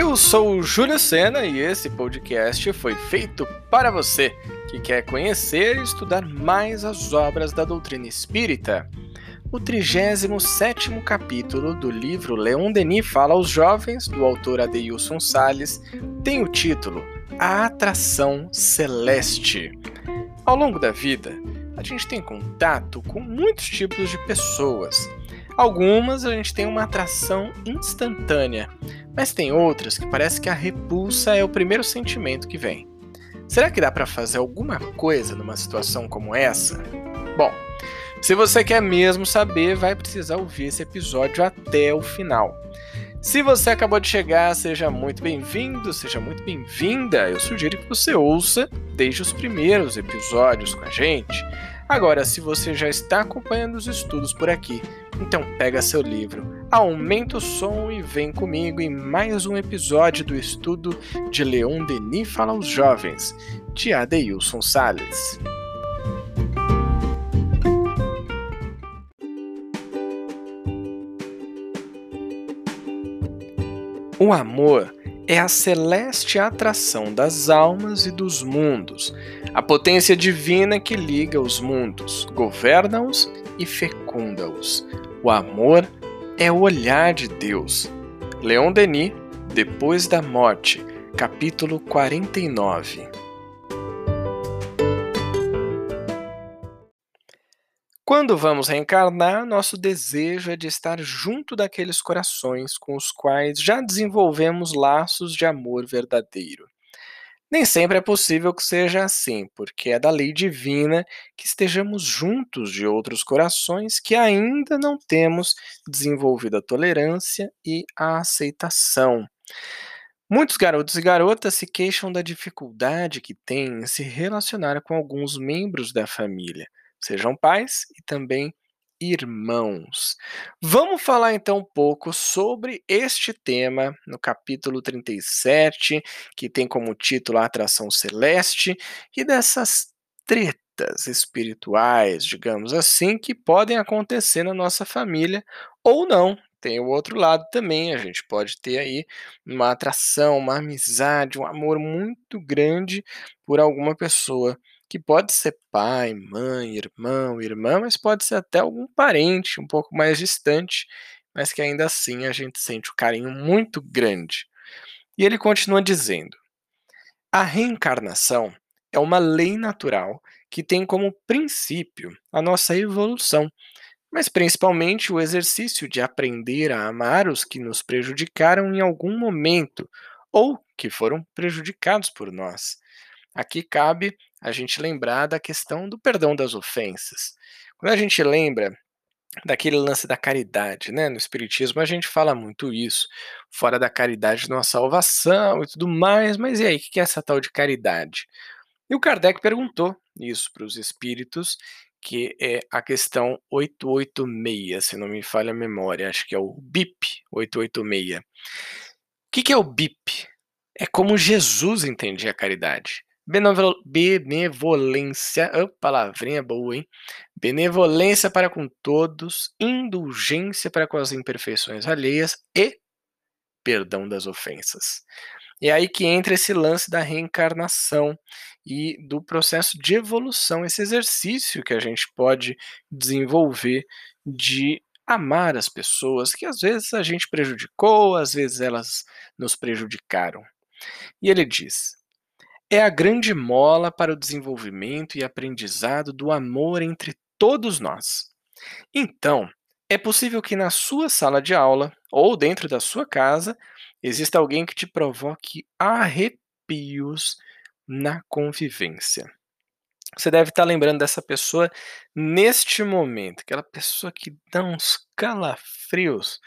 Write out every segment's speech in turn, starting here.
Eu sou o Júlio Sena e esse podcast foi feito para você que quer conhecer e estudar mais as obras da doutrina espírita. O 37 capítulo do livro Leon Denis Fala aos Jovens, do autor Adeilson Salles, tem o título A Atração Celeste. Ao longo da vida, a gente tem contato com muitos tipos de pessoas. Algumas a gente tem uma atração instantânea, mas tem outras que parece que a repulsa é o primeiro sentimento que vem. Será que dá para fazer alguma coisa numa situação como essa? Bom, se você quer mesmo saber, vai precisar ouvir esse episódio até o final. Se você acabou de chegar, seja muito bem-vindo, seja muito bem-vinda. Eu sugiro que você ouça desde os primeiros episódios com a gente. Agora, se você já está acompanhando os estudos por aqui, então pega seu livro, aumenta o som e vem comigo em mais um episódio do estudo de Leon Denis Fala aos Jovens, de Adeilson Salles. O amor é a celeste atração das almas e dos mundos, a potência divina que liga os mundos, governa-os e fecunda-os. O amor é o olhar de Deus. Leon Denis, Depois da Morte, capítulo 49. Quando vamos reencarnar, nosso desejo é de estar junto daqueles corações com os quais já desenvolvemos laços de amor verdadeiro. Nem sempre é possível que seja assim, porque é da lei divina que estejamos juntos de outros corações que ainda não temos desenvolvido a tolerância e a aceitação. Muitos garotos e garotas se queixam da dificuldade que têm em se relacionar com alguns membros da família sejam pais e também irmãos. Vamos falar então um pouco sobre este tema no capítulo 37, que tem como título a atração celeste, e dessas tretas espirituais, digamos assim, que podem acontecer na nossa família ou não. Tem o outro lado também, a gente pode ter aí uma atração, uma amizade, um amor muito grande por alguma pessoa que pode ser pai, mãe, irmão, irmã, mas pode ser até algum parente um pouco mais distante, mas que ainda assim a gente sente um carinho muito grande. E ele continua dizendo: a reencarnação é uma lei natural que tem como princípio a nossa evolução, mas principalmente o exercício de aprender a amar os que nos prejudicaram em algum momento ou que foram prejudicados por nós. Aqui cabe a gente lembrar da questão do perdão das ofensas. Quando a gente lembra daquele lance da caridade, né? No espiritismo a gente fala muito isso, fora da caridade não há salvação e tudo mais, mas e aí, o que é essa tal de caridade? E o Kardec perguntou isso para os espíritos, que é a questão 886, se não me falha a memória, acho que é o BIP 886. O que é o BIP? É como Jesus entendia a caridade benevolência, oh, palavrinha boa, hein? Benevolência para com todos, indulgência para com as imperfeições alheias e perdão das ofensas. E é aí que entra esse lance da reencarnação e do processo de evolução, esse exercício que a gente pode desenvolver de amar as pessoas que às vezes a gente prejudicou, às vezes elas nos prejudicaram. E ele diz: é a grande mola para o desenvolvimento e aprendizado do amor entre todos nós. Então, é possível que na sua sala de aula ou dentro da sua casa exista alguém que te provoque arrepios na convivência. Você deve estar lembrando dessa pessoa neste momento, aquela pessoa que dá uns calafrios,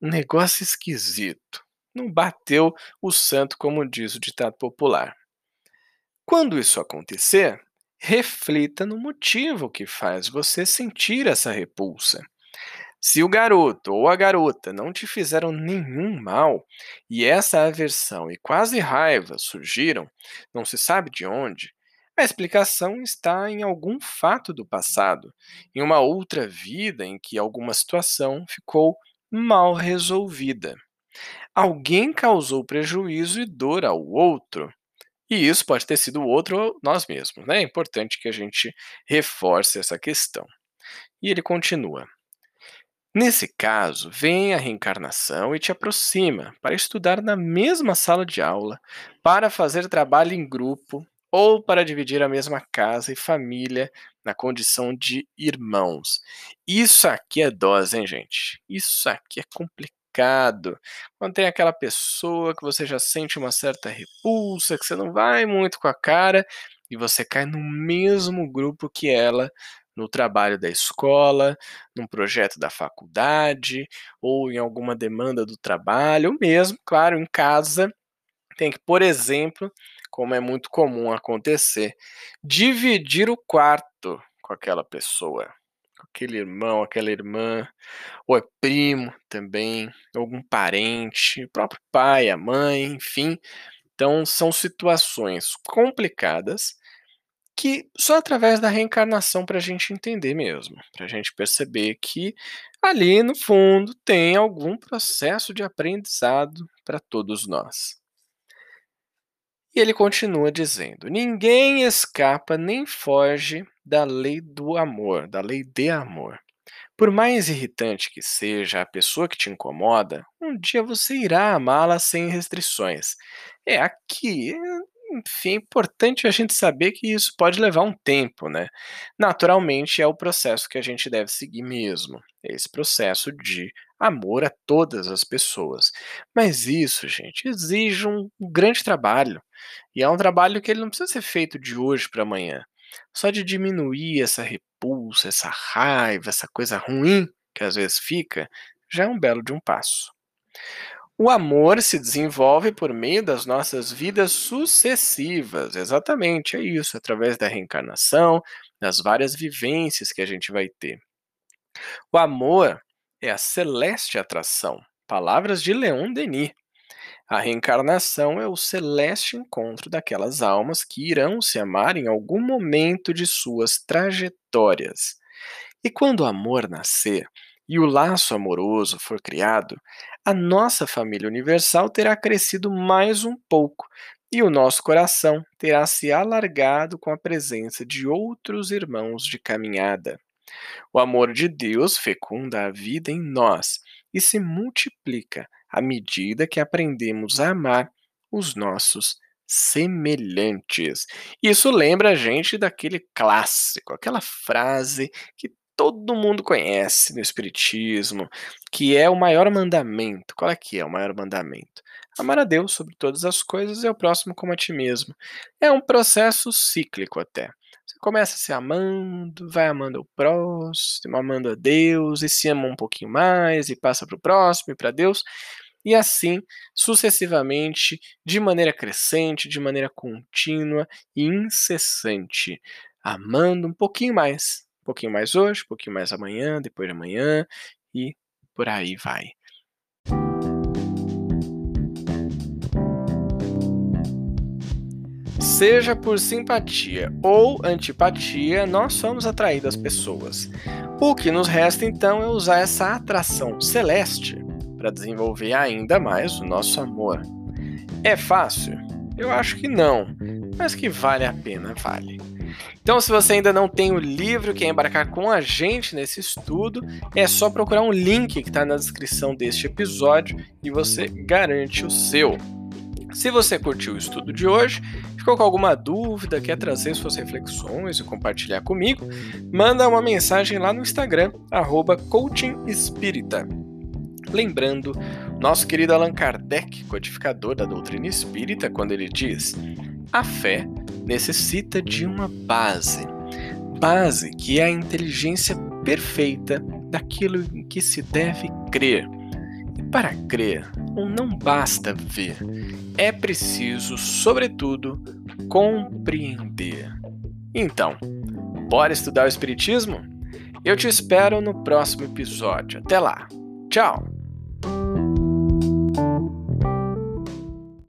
um negócio esquisito. Não bateu o santo, como diz o ditado popular. Quando isso acontecer, reflita no motivo que faz você sentir essa repulsa. Se o garoto ou a garota não te fizeram nenhum mal e essa aversão e quase raiva surgiram, não se sabe de onde, a explicação está em algum fato do passado, em uma outra vida em que alguma situação ficou mal resolvida. alguém causou prejuízo e dor ao outro. E isso pode ter sido o outro ou nós mesmos, né? É importante que a gente reforce essa questão. E ele continua: Nesse caso, vem a reencarnação e te aproxima para estudar na mesma sala de aula, para fazer trabalho em grupo ou para dividir a mesma casa e família na condição de irmãos. Isso aqui é dose, hein, gente? Isso aqui é complicado. Quando tem aquela pessoa que você já sente uma certa repulsa, que você não vai muito com a cara, e você cai no mesmo grupo que ela no trabalho da escola, num projeto da faculdade, ou em alguma demanda do trabalho, ou mesmo, claro, em casa, tem que, por exemplo, como é muito comum acontecer, dividir o quarto com aquela pessoa, aquele irmão, aquela irmã, ou é primo também, algum parente, o próprio pai, a mãe, enfim. Então, são situações complicadas que só através da reencarnação para a gente entender mesmo, para a gente perceber que ali no fundo tem algum processo de aprendizado para todos nós. E ele continua dizendo: ninguém escapa nem foge da lei do amor, da lei de amor. Por mais irritante que seja a pessoa que te incomoda, um dia você irá amá-la sem restrições. É aqui, enfim, é importante a gente saber que isso pode levar um tempo, né? Naturalmente é o processo que a gente deve seguir mesmo, esse processo de amor a todas as pessoas. Mas isso, gente, exige um grande trabalho. E é um trabalho que ele não precisa ser feito de hoje para amanhã. Só de diminuir essa repulsa, essa raiva, essa coisa ruim que às vezes fica, já é um belo de um passo. O amor se desenvolve por meio das nossas vidas sucessivas, exatamente, é isso, através da reencarnação, das várias vivências que a gente vai ter. O amor é a celeste atração, palavras de Leon Denis. A reencarnação é o celeste encontro daquelas almas que irão se amar em algum momento de suas trajetórias. E quando o amor nascer, e o laço amoroso for criado, a nossa família universal terá crescido mais um pouco e o nosso coração terá se alargado com a presença de outros irmãos de caminhada. O amor de Deus fecunda a vida em nós e se multiplica à medida que aprendemos a amar os nossos semelhantes. Isso lembra a gente daquele clássico, aquela frase que todo mundo conhece no Espiritismo, que é o maior mandamento. Qual é que é o maior mandamento? Amar a Deus sobre todas as coisas e ao próximo como a ti mesmo. É um processo cíclico até. Você começa se amando, vai amando o próximo, amando a Deus, e se ama um pouquinho mais, e passa para o próximo e para Deus, e assim sucessivamente, de maneira crescente, de maneira contínua e incessante, amando um pouquinho mais, um pouquinho mais hoje, um pouquinho mais amanhã, depois de amanhã e por aí vai. Seja por simpatia ou antipatia, nós somos atraídos às pessoas. O que nos resta então é usar essa atração celeste para desenvolver ainda mais o nosso amor. É fácil? Eu acho que não, mas que vale a pena, vale. Então, se você ainda não tem o livro, quer embarcar com a gente nesse estudo, é só procurar um link que está na descrição deste episódio e você garante o seu. Se você curtiu o estudo de hoje, ficou com alguma dúvida, quer trazer suas reflexões e compartilhar comigo, manda uma mensagem lá no Instagram, arroba Lembrando, nosso querido Allan Kardec, codificador da doutrina espírita, quando ele diz: a fé necessita de uma base. Base que é a inteligência perfeita daquilo em que se deve crer. E para crer, não basta ver, é preciso, sobretudo, compreender. Então, bora estudar o Espiritismo? Eu te espero no próximo episódio. Até lá! Tchau!